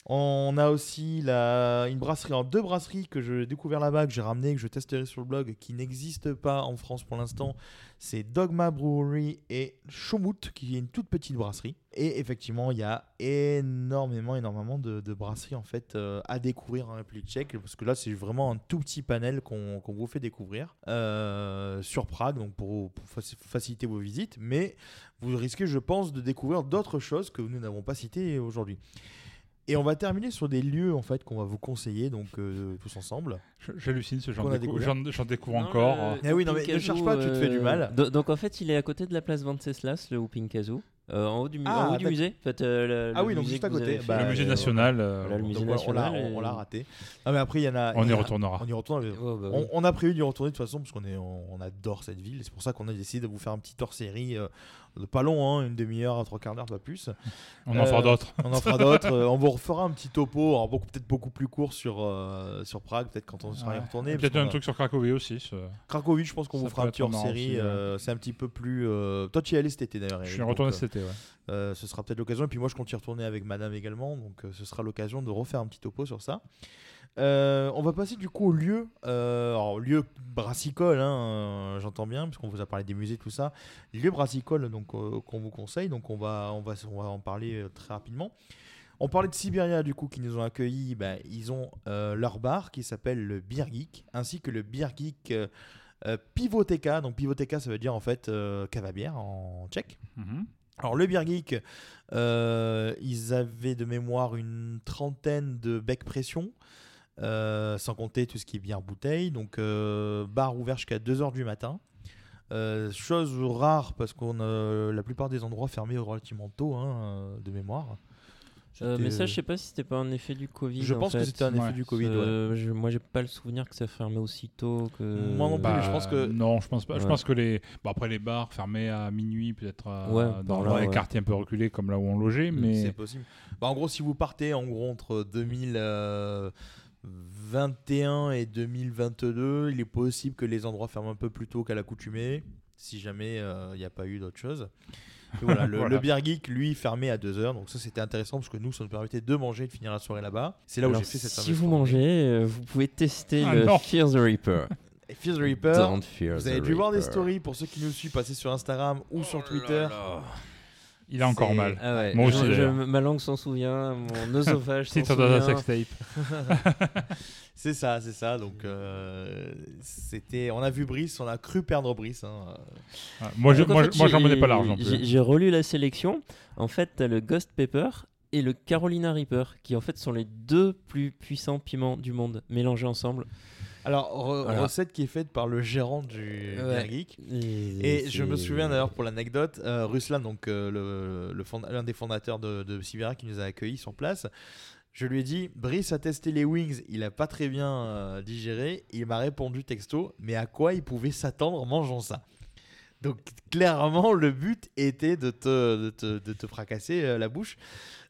On a aussi la, une brasserie, en deux brasseries que j'ai découvert là-bas, que j'ai ramené, que je testerai sur le blog, qui n'existent pas en France pour l'instant. C'est Dogma Brewery et Chomut, qui est une toute petite brasserie. Et effectivement, il y a énormément, énormément de, brasseries en fait euh, à découvrir en République tchèque, parce que là, c'est vraiment un tout petit panel qu'on vous fait découvrir euh, sur Prague, donc pour, pour faci- faciliter vos visites. Mais vous risquez, je pense, de découvrir d'autres choses que nous n'avons pas citées aujourd'hui. Et on va terminer sur des lieux en fait qu'on va vous conseiller donc euh, tous ensemble. J'hallucine ce genre de décou- découvert. j'en découvre Non, encore. le- hein. Eh oui, non, mais ne cherche pas, tu te fais du mal. euh, do- Donc en fait, il est à côté de la place Venceslas, le Upinkazu, euh, en haut du, mu- Ah, en haut du d'accord. musée. En fait, euh, le- Ah le oui, donc juste à côté. Bah, le musée euh, national. euh, voilà, le musée Donc, on l'a- national on, et- l'a raté. Ah mais après il y en a. on y y a- retournera. On y retourne. Oh, bah On, oui. on a prévu d'y retourner de toute façon parce qu'on on, adore cette ville. C'est pour ça qu'on a décidé de vous faire un petit hors série, euh, pas long, hein, une demi-heure trois quarts d'heure, pas plus. On en fera Euh, d'autres. On en fera d'autres. euh, on vous refera un petit topo, alors beaucoup- peut-être beaucoup plus court sur euh, sur Prague, peut-être quand on sera y retourné. Peut-être un a- truc sur Cracovie aussi. ce- Cracovie, je pense qu'on vous fera un petit être hors marrant série. aussi, ouais. euh, c'est un petit peu plus. Toi, tu y allais cet été d'ailleurs. Je suis retourné cet été. ouais. euh, ce sera peut-être l'occasion. Et puis moi, je compte y retourner avec madame également. Donc euh, ce sera l'occasion de refaire un petit topo sur ça. Euh, on va passer du coup au lieu. Euh, alors, lieu brassicole, hein, euh, j'entends bien, parce qu'on vous a parlé des musées, tout ça. Lieu brassicole donc, qu'on vous conseille. Donc on va, on va, on va en parler très rapidement. On parlait de Siberia du coup qui nous ont accueillis. Ben, ils ont leur bar qui s'appelle le Beer Geek, ainsi que le Beer Geek Pivoteka. Donc Pivoteka, ça veut dire en fait euh, cave à bière en tchèque. Mhm. Alors le Beer Geek, ils avaient de mémoire une trentaine de becs pression. Euh, sans compter tout ce qui est bière bouteille. Donc, euh, bar ouvert jusqu'à 2h du matin. Euh, chose rare parce qu'on a la plupart des endroits fermés relativement tôt, hein, de mémoire. Euh, mais ça, je sais pas si c'était pas un effet du Covid. Je en pense que c'était un effet du Covid. ouais. Euh, je- moi, j'ai pas le souvenir que ça fermait aussitôt que. Moi non plus, Bah, je pense que- Non, je pense pas. Je pense que les. Bon, après, les bars fermés à minuit, peut-être Ouais, dans, là, les ouais. quartiers un peu reculés, comme là où on logeait. Mm, Mais C'est possible. Bah, en gros, si vous partez en gros entre 2021 et 2022, il est possible que les endroits ferment un peu plus tôt qu'à l'accoutumée, si jamais euh, il n'y a pas eu d'autre chose. Et voilà, (laughs) le, Voilà. le Beer Geek, lui, fermait à 2h. Donc ça, c'était intéressant parce que nous, ça nous permettait de manger et de finir la soirée là-bas. C'est là où j'ai fait cette si vous mangez, euh, vous pouvez tester Ah le non. Fear the Reaper. Et Fear the Reaper, Don't fear vous avez the dû voir des stories pour ceux qui nous suivent passer sur Instagram ou sur Twitter. Il a encore mal. Ah ouais, Moi aussi, je- ma langue s'en souvient, mon (laughs) oesophage s'en souvient. sextape. (laughs) C'est ça, c'est ça. Donc, euh, c'était, on a vu Brice, on a cru perdre Brice. hein. Ouais. Moi, je- moi, fait, moi, j'en menais pas large J'ai relu la sélection. En fait, t'as le Ghost Pepper et le Carolina Reaper, qui en fait sont les deux plus puissants piments du monde, mélangés ensemble. Alors, re- Voilà. recette qui est faite par le gérant du Ouais. Geek. Et, Et je me souviens d'ailleurs pour l'anecdote, euh, Ruslan, donc euh, le, le fond- l'un des fondateurs de, de Sibéria qui nous a accueillis sur place, je lui ai dit Brice a testé les wings, il a pas très bien euh, digéré. Il m'a répondu texto, mais à quoi il pouvait s'attendre en mangeant ça? Donc clairement, le but était de te, de te, de te fracasser euh, la bouche.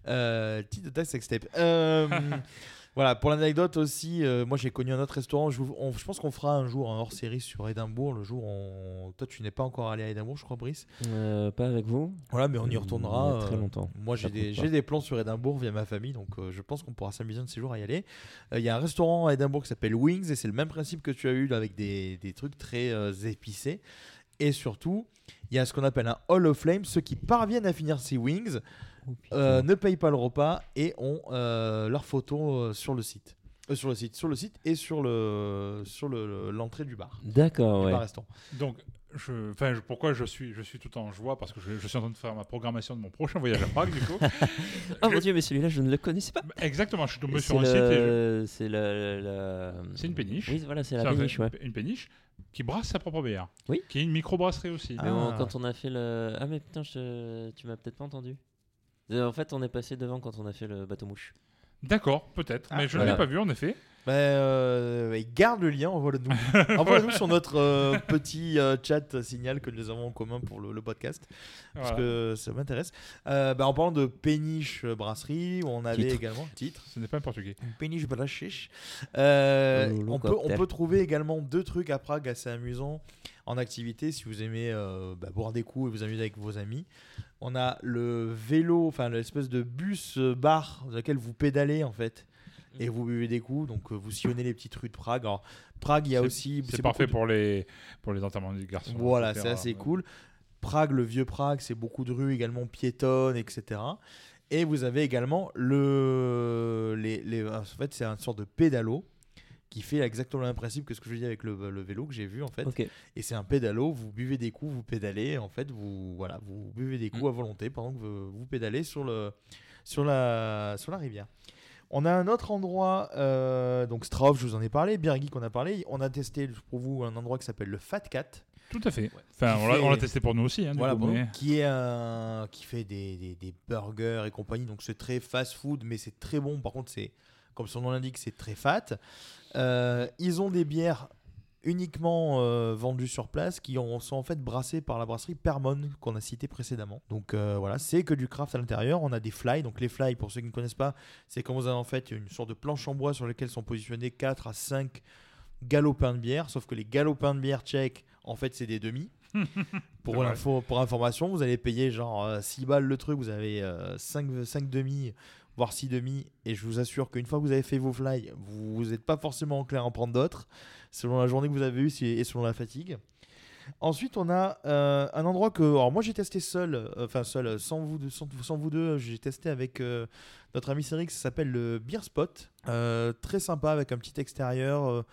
Euh, titre de ta sextape. Euh, (laughs) voilà, pour l'anecdote aussi, euh, moi j'ai connu un autre restaurant. Je, vous- on- je pense qu'on fera un jour un hors série sur Édimbourg. Le jour où on... Toi, tu n'es pas encore allé à Édimbourg, je crois, Brice. Euh, pas avec vous. Voilà, mais on y Il retournera. y a très longtemps. Moi, j'ai des, j'ai des plans sur Édimbourg via ma famille, donc je pense qu'on pourra s'amuser un de ces jours à y aller. Il y a un restaurant à Édimbourg qui s'appelle Wings, et c'est le même principe que tu as eu avec des, des trucs très épicés. Et surtout, il y a ce qu'on appelle un Hall of Flame. Ceux qui parviennent à finir ces Wings Oh, euh, ne payent pas le repas et ont euh, leurs photos euh, sur le site. Euh, sur le site, sur le site et sur le sur le- l'entrée du bar, D'accord, ouais. bar restaurant. Donc, je, enfin, je- pourquoi je suis, je suis tout en joie? Parce que je, je suis en train de faire ma programmation de mon prochain voyage à Prague, du coup. (laughs) Oh mon dieu, mais celui-là, je ne le connaissais pas. Exactement, je suis tombé sur un site le- C'est la, la- C'est une péniche. Oui, voilà, c'est la un- péniche, ouais. Une péniche qui brasse sa propre bière. Oui. Qui est une microbrasserie aussi. Mais on- Ah. quand on a fait le. Ah, mais putain, je- tu m'as peut-être pas entendu. Euh, En fait, on est passé devant quand on a fait le bateau mouche. D'accord, peut-être. Ah, mais je ne voilà. l'ai pas vu, en effet. Ben, euh, garde le lien, envoie-le nous. (laughs) envoie-le nous sur notre euh, petit euh, chat signal que nous avons en commun pour le, le podcast, parce que ça m'intéresse. Euh, ben, en parlant de péniche brasserie, où on avait Titre. également titre. Ce n'est pas un portugais. Péniche le on, peut, on peut trouver également deux trucs à Prague assez amusants en activité si vous aimez euh, bah, boire des coups et vous amuser avec vos amis. On a le vélo, enfin l'espèce de bus euh, bar dans lequel vous pédalez en fait et vous buvez des coups. Donc euh, vous sillonnez les petites rues de Prague. Alors Prague, il y a aussi C'est parfait de- pour les, pour les enterrements du garçon. voilà, c'est assez cool. Prague, le vieux Prague, c'est beaucoup de rues également piétonnes, etc. Et vous avez également le. Les, les- en fait, c'est une sorte de pédalo qui fait exactement le même principe que ce que je dis avec le, le vélo que j'ai vu en fait. Et c'est un pédalo, vous buvez des coups, vous pédalez, en fait, vous, voilà, vous buvez des coups Mm. à volonté pendant que vous, vous pédalez sur, le, sur, la, sur la rivière. On a un autre endroit, euh, donc Strauf, je vous en ai parlé, Birgui qu'on a parlé. On a testé pour vous un endroit qui s'appelle le Fat Cat. Tout à fait. Enfin, on l'a- fait- on l'a testé pour nous aussi. Hein, Voilà, coup, bon, mais- qui, est un, qui fait des, des, des burgers et compagnie. Donc c'est très fast food, mais c'est très bon. Par contre, c'est comme son nom l'indique, c'est très fat. Euh, ils ont des bières uniquement euh, vendues sur place qui ont- sont en fait brassées par la brasserie Permon qu'on a cité précédemment. Donc euh, voilà, c'est que du craft à l'intérieur. On a des fly. Donc les fly, pour ceux qui ne connaissent pas, c'est quand vous avez en fait une sorte de planche en bois sur lequel sont positionnés 4 à 5 galopins de bière. Sauf que les galopins de bière tchèques, en fait, c'est des demi. (laughs) pour, pour information, vous allez payer genre euh, 6 balles le truc, vous avez 5, demi, voire 6 demi, et je vous assure qu'une fois que vous avez fait vos fly, vous n'êtes pas forcément enclin à en prendre d'autres, selon la journée que vous avez eue et selon la fatigue. Ensuite, on a euh, un endroit que. Alors, moi, j'ai testé seul, euh, enfin, seul, euh, sans vous, deux- sans, vous deux, j'ai testé avec notre ami Cédric, ça s'appelle le Beer Spot. Très sympa, avec un petit extérieur.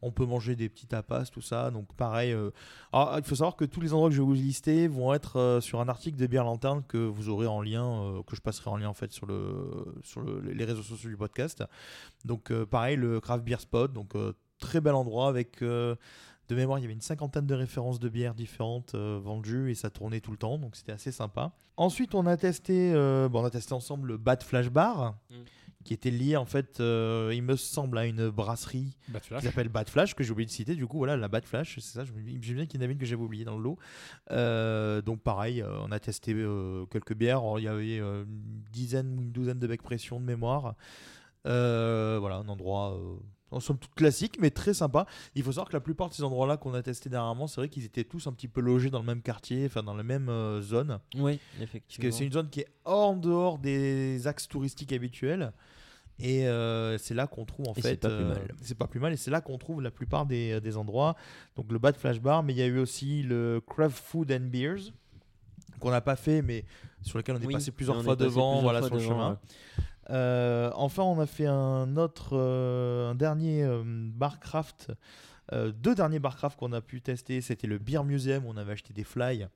On peut manger des petits tapas, tout ça. Donc pareil. euh, il faut savoir que tous les endroits que je vais vous lister vont être euh, sur un article de Bière Lanterne que vous aurez en lien, euh, que je passerai en lien en fait sur, le, sur le- les réseaux sociaux du podcast. Donc pareil, le Craft Beer Spot. Donc très bel endroit avec... de mémoire, il y avait une cinquantaine de références de bières différentes vendues et ça tournait tout le temps, donc c'était assez sympa. Ensuite, on a testé, bon, on a testé ensemble le Bad Flash Bar, Mm. Qui était lié en fait, euh, il me semble, à une brasserie qui s'appelle Bad Flash, que j'ai oublié de citer. Du coup, voilà, la Bad Flash, c'est ça. Je me dis, bien qu'il y en avait une que j'avais oublié dans le lot. Euh, donc, pareil, euh, on a testé euh, quelques bières. Il y avait une dizaine ou une douzaine de becs pression de mémoire. Voilà, un endroit. En somme toute classique, mais très sympa. Il faut savoir que la plupart de ces endroits-là qu'on a testés dernièrement, c'est vrai qu'ils étaient tous un petit peu logés dans le même quartier, enfin dans la même euh, zone. Oui, Parce effectivement. que c'est une zone qui est en dehors des axes touristiques habituels. Et euh, c'est là qu'on trouve en Et fait. c'est pas plus euh, mal. c'est pas plus mal. Et c'est là qu'on trouve la plupart des, des endroits. Donc le Bad Flash Bar, mais il y a eu aussi le Craft Food and Beers qu'on n'a pas fait, mais sur lequel on est Oui, passé plusieurs on est fois passé devant, plusieurs voilà, fois sur le chemin. ouais. Euh, enfin, on a fait un autre, euh, un dernier euh, barcraft, deux derniers barcraft qu'on a pu tester. C'était le Beer Museum, où on avait acheté des fly.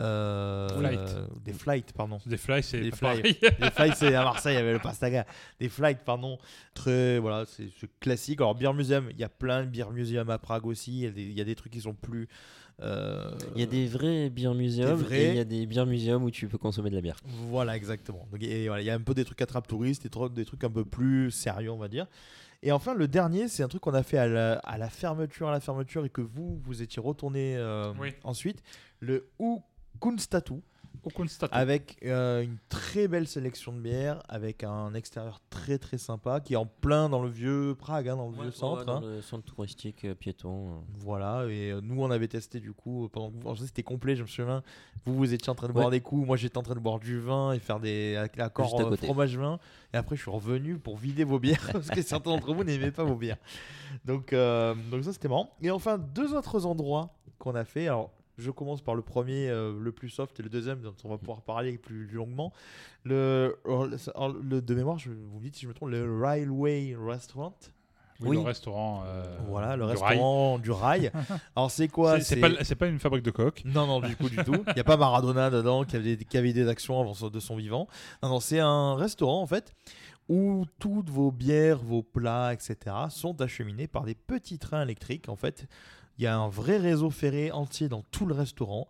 Euh, Flight. euh, des flights, pardon. Des fly, c'est Des pareil. Des flights, c'est à Marseille, il y avait le Pastaga. Des flights, pardon. Très, voilà, c'est c'est classique. Alors, Beer Museum, il y a plein de Beer Museum à Prague aussi. Il y a des, il y a des trucs qui sont plus. Euh, Il y a des vrais beer museums Des vrais. et il y a des beer museums où tu peux consommer de la bière. Voilà, exactement. Donc, et voilà, il y a un peu des trucs attrape touristes, des, trucs- des trucs un peu plus sérieux, on va dire. Et enfin, le dernier, c'est un truc qu'on a fait à la, à la fermeture, à la fermeture, et que vous, vous étiez retourné euh, Oui. ensuite. Le U Kunstatu, Au constat. avec euh, une très belle sélection de bières, avec un extérieur très très sympa, qui est en plein dans le vieux Prague, hein, dans le vieux centre. dans hein. le centre touristique euh, piéton. euh. Voilà, et euh, nous on avait testé du coup pendant que vous, alors, ça, c'était complet, je me souviens. Vous vous étiez en train de boire des coups, moi j'étais en train de boire du vin et faire des ac- accords Juste à euh, côté. fromage vin. Et après je suis revenu pour vider vos bières (laughs) parce que certains d'entre vous n'aimaient pas vos bières. Donc, euh, donc ça c'était marrant. Et enfin deux autres endroits qu'on a fait. Alors je commence par le premier, euh, le plus soft, et le deuxième dont on va pouvoir parler plus longuement. Le, de mémoire, je, vous me dites si je me trompe, le Railway Restaurant. Oui, Oui. le restaurant. euh, Voilà, le du rail. restaurant du rail. (laughs) Alors c'est quoi? C'est- pas, une fabrique de coque. Non, non, du coup, du tout. Il n'y a pas Maradona (laughs) dedans qui avait, des- qui avait des actions avant son- de son vivant. Non, non, c'est un restaurant en fait où toutes vos bières, vos plats, etc. sont acheminés par des petits trains électriques. En fait, il y a un vrai réseau ferré entier dans tout le restaurant.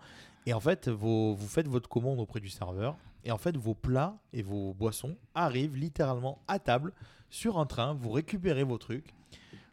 Et en fait, vos- vous faites votre commande auprès du serveur. Et en fait, vos plats et vos boissons arrivent littéralement à table sur un train. Vous récupérez vos trucs.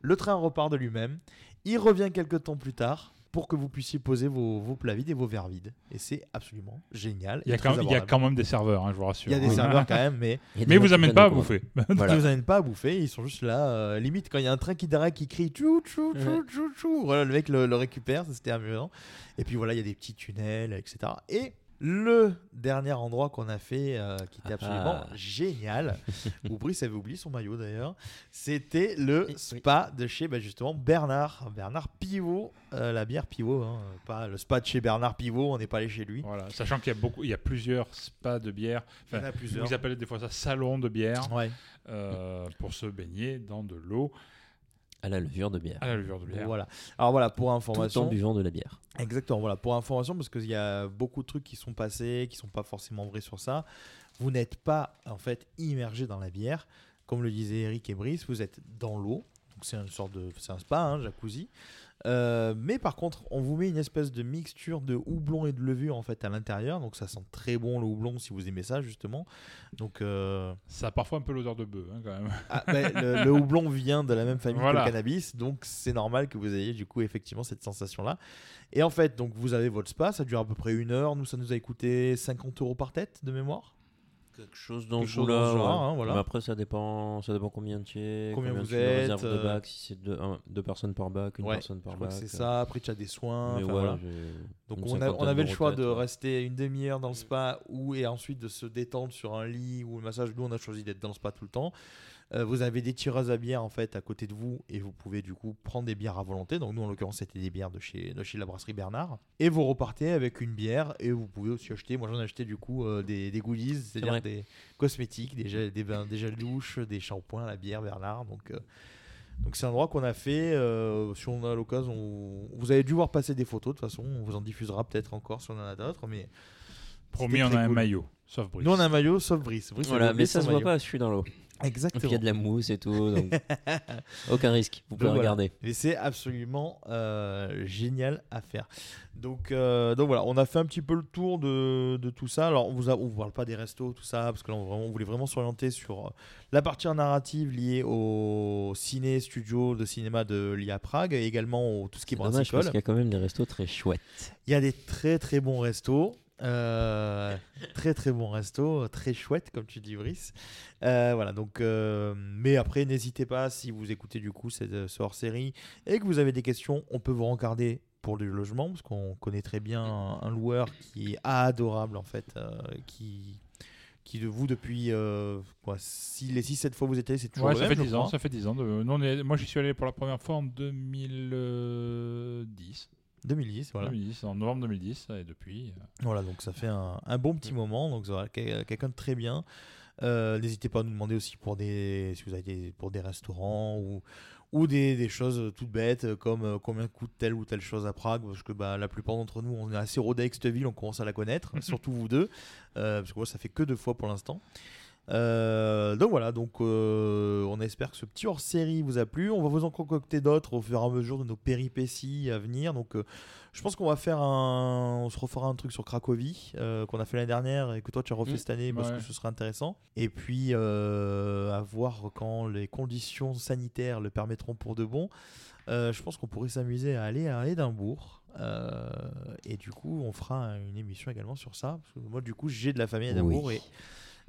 Le train repart de lui-même. Il revient quelques temps plus tard pour que vous puissiez poser vos, vos plats vides et vos verres vides. Et c'est absolument génial. Il y, a quand, il y a abordable. quand même des serveurs, hein, je vous rassure. Il y a des Oui. serveurs (laughs) quand même, mais Mais vous amènent pas à bouffer. (laughs) Voilà. ils vous amènent pas à bouffer. Ils sont juste là. euh, limite, quand il y a un train qui derrière qui crie tchou tchou tchou tchou tchou, voilà, le mec le, le récupère. C'était amusant. Et puis voilà, il y a des petits tunnels, etc. Et le dernier endroit qu'on a fait, euh, qui était Ah. absolument génial, (laughs) où Brice avait oublié son maillot d'ailleurs, c'était le spa de chez bah, justement Bernard, Bernard Pivot, euh, la bière Pivot, hein, pas le spa de chez Bernard Pivot, on n'est pas allé chez lui. Voilà, sachant qu'il y a beaucoup, il y a plusieurs spas de bière. Il y en a plusieurs. vous appelez des fois ça salon de bière Ouais. euh, pour se baigner dans de l'eau À la levure de bière. à la levure de bière. Voilà. Alors voilà, pour Tout en information. buvant de la bière. Exactement, voilà, pour information, parce qu'il y a beaucoup de trucs qui sont passés, qui sont pas forcément vrais sur ça. Vous n'êtes pas en fait immergé dans la bière, comme le disaient Eric et Brice, vous êtes dans l'eau. Donc c'est une sorte de, c'est un spa, un jacuzzi. Euh, mais par contre, on vous met une espèce de mixture de houblon et de levure en fait à l'intérieur, donc ça sent très bon le houblon si vous aimez ça justement. Donc euh, Ça a parfois un peu l'odeur de bœuf hein, quand même. ah, le, le houblon vient de la même famille Voilà. que le cannabis, donc c'est normal que vous ayez du coup effectivement cette sensation-là. Et en fait, donc vous avez votre spa, ça dure à peu près une heure. Nous, ça nous a coûté 50 euros par tête de mémoire. Quelque chose dans ce genre, hein, voilà. Mais après, ça dépend, ça dépend combien tu es, Combien vous êtes, de euh, bac, si c'est deux, un- deux personnes par bac, une Ouais, personne par Je crois bac. c'est euh, ça. Après, tu as des soins. Mais voilà. Donc on, a- on cinquantaine avait le choix de ouais. rester une demi-heure dans le spa ou et ensuite de se détendre sur un lit ou le massage. Nous on a choisi d'être dans le spa tout le temps. Euh, vous avez des tireuses à bière en fait à côté de vous et vous pouvez du coup prendre des bières à volonté. Donc nous en l'occurrence c'était des bières de chez, de chez la brasserie Bernard. Et vous repartez avec une bière et vous pouvez aussi acheter, moi j'en ai acheté du coup euh, des, des goodies, c'est-à-dire des cosmétiques, des gels, des, bains- des gels douches, des shampoings, la bière Bernard. Donc euh, Donc c'est un endroit qu'on a fait. euh, si on a l'occasion, on- vous avez dû voir passer des photos. De toute façon, on vous en diffusera peut-être encore si on en a d'autres. Mais Promis, on a un maillot. Sauf Brice. Nous on a un maillot, sauf Brice. Voilà, mais ça se voit maillot. pas, je suis dans l'eau. Exactement. il y a de la mousse et tout, donc (laughs) aucun risque. Vous Donc pouvez voilà. regarder. Et c'est absolument euh, génial à faire. Donc, euh, donc voilà, on a fait un petit peu le tour de, de tout ça. Alors on vous a- on vous parle pas des restos, tout ça, parce que là on, vraiment- on voulait vraiment s'orienter sur euh, la partie narrative liée au ciné studio de cinéma de l'IA Prague et également au, tout ce qui est C'est dommage brassicole. parce qu'il y a quand même des restos très chouettes. Il y a des très très bons restos. Euh, (laughs) très très bons restos, très chouettes comme tu dis Brice. Euh, voilà donc, euh, mais après n'hésitez pas si vous écoutez du coup cette, ce hors série et que vous avez des questions, on peut vous rencarder pour le logement parce qu'on connaît très bien un, un loueur qui est adorable en fait, qui qui de vous depuis euh, quoi, si les 6-7 fois vous allé, c'est toujours Ouais, le ça même, fait je 10 ans. Ça fait 10 ans. De... Nous, on est- Moi, j'y suis allé pour la première fois en 2010. 2010 voilà. 2010, en novembre 2010. Et depuis. euh, Voilà, donc ça fait un, un bon petit moment. Donc voilà, quel- quelqu'un de très bien. Euh, N'hésitez pas à nous demander aussi pour des, si vous avez des, pour des restaurants ou, ou des, des choses toutes bêtes comme euh, combien coûte telle ou telle chose à Prague. Parce que bah, la plupart d'entre nous, on est assez rodés avec cette ville, on commence à la connaître, (laughs) surtout vous deux. euh, parce que moi, ça fait que deux fois pour l'instant. Euh, donc voilà, donc euh, on espère que ce petit hors-série vous a plu. On va vous en concocter d'autres au fur et à mesure de nos péripéties à venir. Donc euh, je pense qu'on va faire un, on se refera un truc sur Cracovie euh, qu'on a fait l'année dernière et que toi tu as refait Mm, cette année parce ouais. que ce sera intéressant. Et puis euh, à voir quand les conditions sanitaires le permettront pour de bon. Euh, je pense qu'on pourrait s'amuser à aller à Édimbourg. Euh, et du coup, on fera une émission également sur ça. Parce que moi, du coup, j'ai de la famille à Édimbourg Oui. et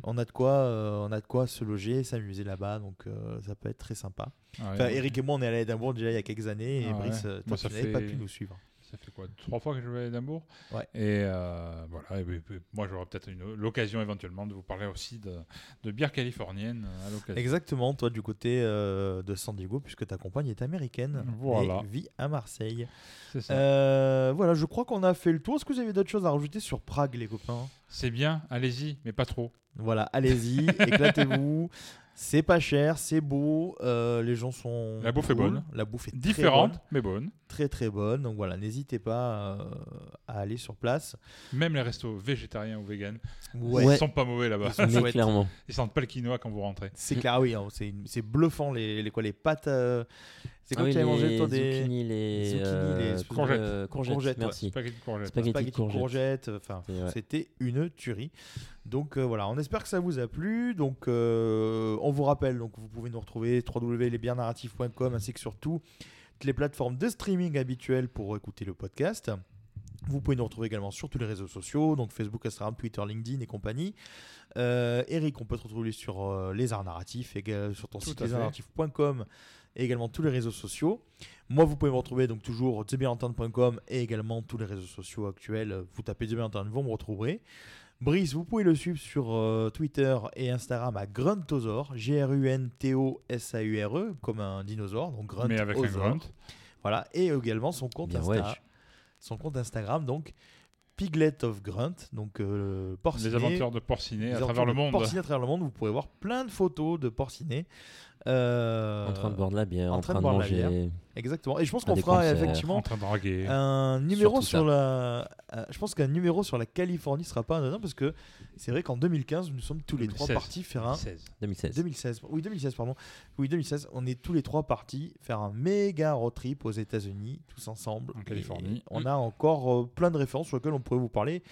on a de quoi, euh, on a de quoi se loger, s'amuser là-bas. Donc, euh, ça peut être très sympa. ouais, Enfin. Eric et moi, on est allé à Édimbourg déjà il y a quelques années. Et Ah Brice, ouais. euh, toi, tu n'avais pas pu nous suivre. Ça fait quoi Trois fois que je vais à Édimbourg Ouais. Et euh, voilà. Et, moi, j'aurai peut-être l'occasion éventuellement de vous parler aussi de, de bière californienne euh, à l'occasion. Exactement, toi du côté euh, de San Diego, puisque ta compagne est américaine Voilà. et vit à Marseille. C'est ça. Euh, voilà, je crois qu'on a fait le tour. Est-ce que vous avez d'autres choses à rajouter sur Prague, les copains? C'est bien, allez-y, mais pas trop. Voilà, allez-y, (laughs) éclatez-vous. C'est pas cher, c'est beau, euh, les gens sont. La bouffe est bonne. La bouffe est très Différente, bonne, mais bonne. très très bonne. Donc voilà, n'hésitez pas euh, à aller sur place. Même les restos végétariens ou véganes, Ouais, ils sont pas mauvais là-bas. Ils clairement. Ils sentent pas le quinoa quand vous rentrez. c'est clair, oui, hein, c'est bluffant les, les quoi, les pâtes. euh, c'est Ah quoi oui, que tu avais mangé les toi des zucchini, les, zucchini, euh, les courgettes. euh, courgettes, Courgettes, ouais. merci. Spaghetti de courgettes. Spaghetti de spaghetti courgettes. courgettes. Enfin, ouais. c'était une tuerie. Donc euh, voilà, on espère que ça vous a plu. Donc euh, on vous rappelle, donc vous pouvez nous retrouver www.lesbiennarratifs.com ainsi que sur tout- toutes les plateformes de streaming habituelles pour écouter le podcast. Vous pouvez nous retrouver également sur tous les réseaux sociaux, donc Facebook, Instagram, Twitter, LinkedIn et compagnie. Euh, Eric, on peut te retrouver sur euh, les arts narratifs, et sur ton Tout site lesartsnarratifs.com et également tous les réseaux sociaux. Moi, vous pouvez me retrouver donc toujours thebienentendre.com et également tous les réseaux sociaux actuels. Vous tapez The Bien Entendre, vous me retrouverez. Brice, vous pouvez le suivre sur euh, Twitter et Instagram à Gruntosaur, G-R-U-N-T-O-S-A-U-R-E, comme un dinosaure, donc Grunt Mais avec un grunt. Voilà, et également son compte, Bien, Insta- wesh. son compte Instagram, donc Piglet of Grunt, donc euh, porcinet. Les aventures de porciné Les à travers le de monde. Porcinet à travers le monde, vous pourrez voir plein de photos de porcinet. Euh, En train de boire de la bière, en en, train train, de de, boire de la manger. Exactement. Et je pense qu'on fera concerts. effectivement En train de draguer. un numéro sur la. euh, je pense qu'un numéro sur la Californie sera pas anodin parce que c'est vrai qu'en 2015, nous sommes tous les trois 2016. partis faire un. 16. 2016. 2016. Oui, 2016, pardon. Oui, 2016. On est tous les trois partis faire un méga road trip aux États-Unis, tous ensemble. En Et Californie. on Mm. a encore euh, plein de références sur lesquelles on pourrait vous parler.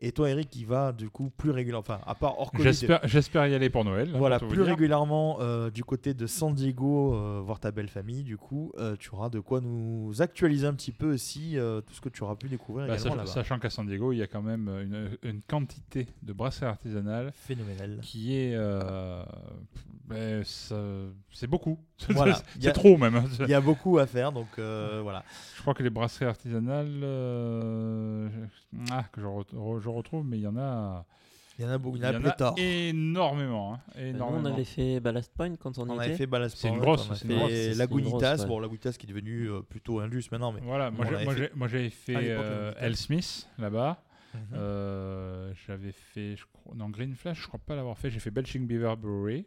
Et toi, Eric, qui va du coup plus régulièrement, enfin, à part hors Covid, J'espère y aller pour Noël. voilà, pour tout plus régulièrement euh, du côté de San Diego, euh, voir ta belle famille, du coup, euh, tu auras de quoi nous actualiser un petit peu aussi tout ce que tu auras pu découvrir Bah, également sach- sachant qu'à San Diego, il y a quand même une, une quantité de brasseries artisanales Phénoménal. qui est. ça- c'est beaucoup. (laughs) Voilà. C'est trop même. hein. Il y a beaucoup à faire, donc voilà. Je crois que les brasseries artisanales, ah, que je, re- je retrouve, mais il y en a, Il y en a beaucoup, il y en a pléthore. énormément. hein, Bah, Nous, énormément. on avait fait Ballast Point quand on, On y avait était. fait Ballast C'est une Point, grosse, on a c'est une fait grosse, c'est une Lagunitas, grosse, ouais. bon Lagunitas qui est devenu euh, plutôt Indus maintenant, mais Voilà, moi On avait fait- j'avais fait à l'époque, euh. L. Smith là-bas. Mhm. Euh, j'avais fait, je crois, non, Green Flash, je crois pas l'avoir fait. J'ai fait Belching Beaver Brewery.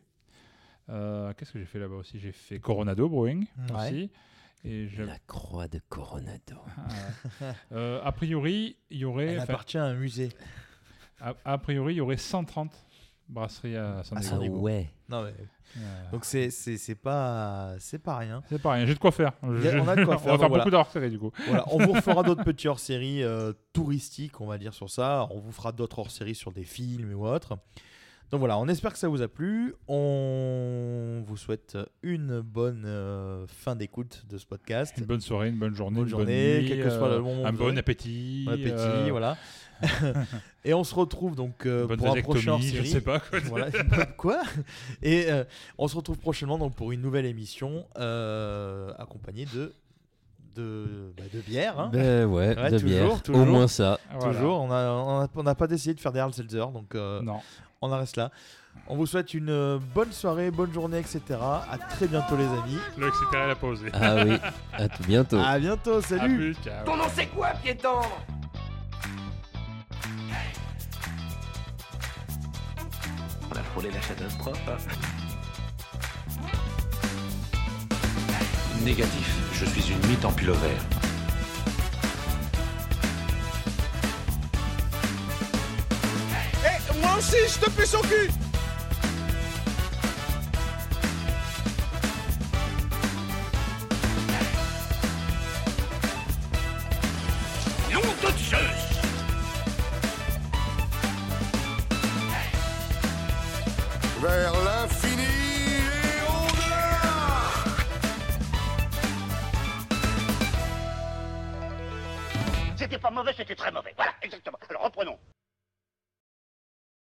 Euh, Qu'est-ce que j'ai fait là-bas aussi? J'ai fait Coronado Brewing Ouais. aussi. Et je- La croix de Coronado. Ah, euh, a priori, il y aurait. Elle appartient à un musée. a, a priori, il y aurait 130 brasseries à San Ah, Diego. Ah ouais. Non, mais- Euh, Donc c'est c'est c'est pas c'est pas rien. c'est pas rien, j'ai de quoi faire. a- on a de quoi (laughs) on faire, va donc faire voilà. beaucoup d'hors-série du coup. Voilà, on vous refera d'autres (laughs) petits hors-séries euh, touristiques, on va dire sur ça. On vous fera d'autres hors-séries sur des films ou autres. Donc voilà, on espère que ça vous a plu. On vous souhaite une bonne euh, fin d'écoute de ce podcast. Une bonne soirée, une bonne journée, Bonne une journée, bonne nuit, que soit le euh, moment un bon appétit. Bon appétit, euh, voilà. (laughs) Et on se retrouve donc euh, pour un prochain je sais pas quoi. Voilà, quoi Et on se retrouve prochainement donc pour une nouvelle émission accompagnée de de, bah, de bière. hein. Ben ouais, Ouais, de toujours, bière. toujours. Au moins ça. Voilà. Toujours, on n'a on a, on a pas décidé de faire des Hard Seltzer, donc euh, Non. on en reste là. On vous souhaite une euh, bonne soirée, bonne journée, etc. À très bientôt les amis. Le etc. elle a posé. Ah oui. À tout bientôt. À bientôt, À salut plus, ciao. Ton nom c'est quoi, piéton On a frôlé la catastrophe. Négatif, je suis une mythe en pullover. Eh, moi aussi, je te pue son cul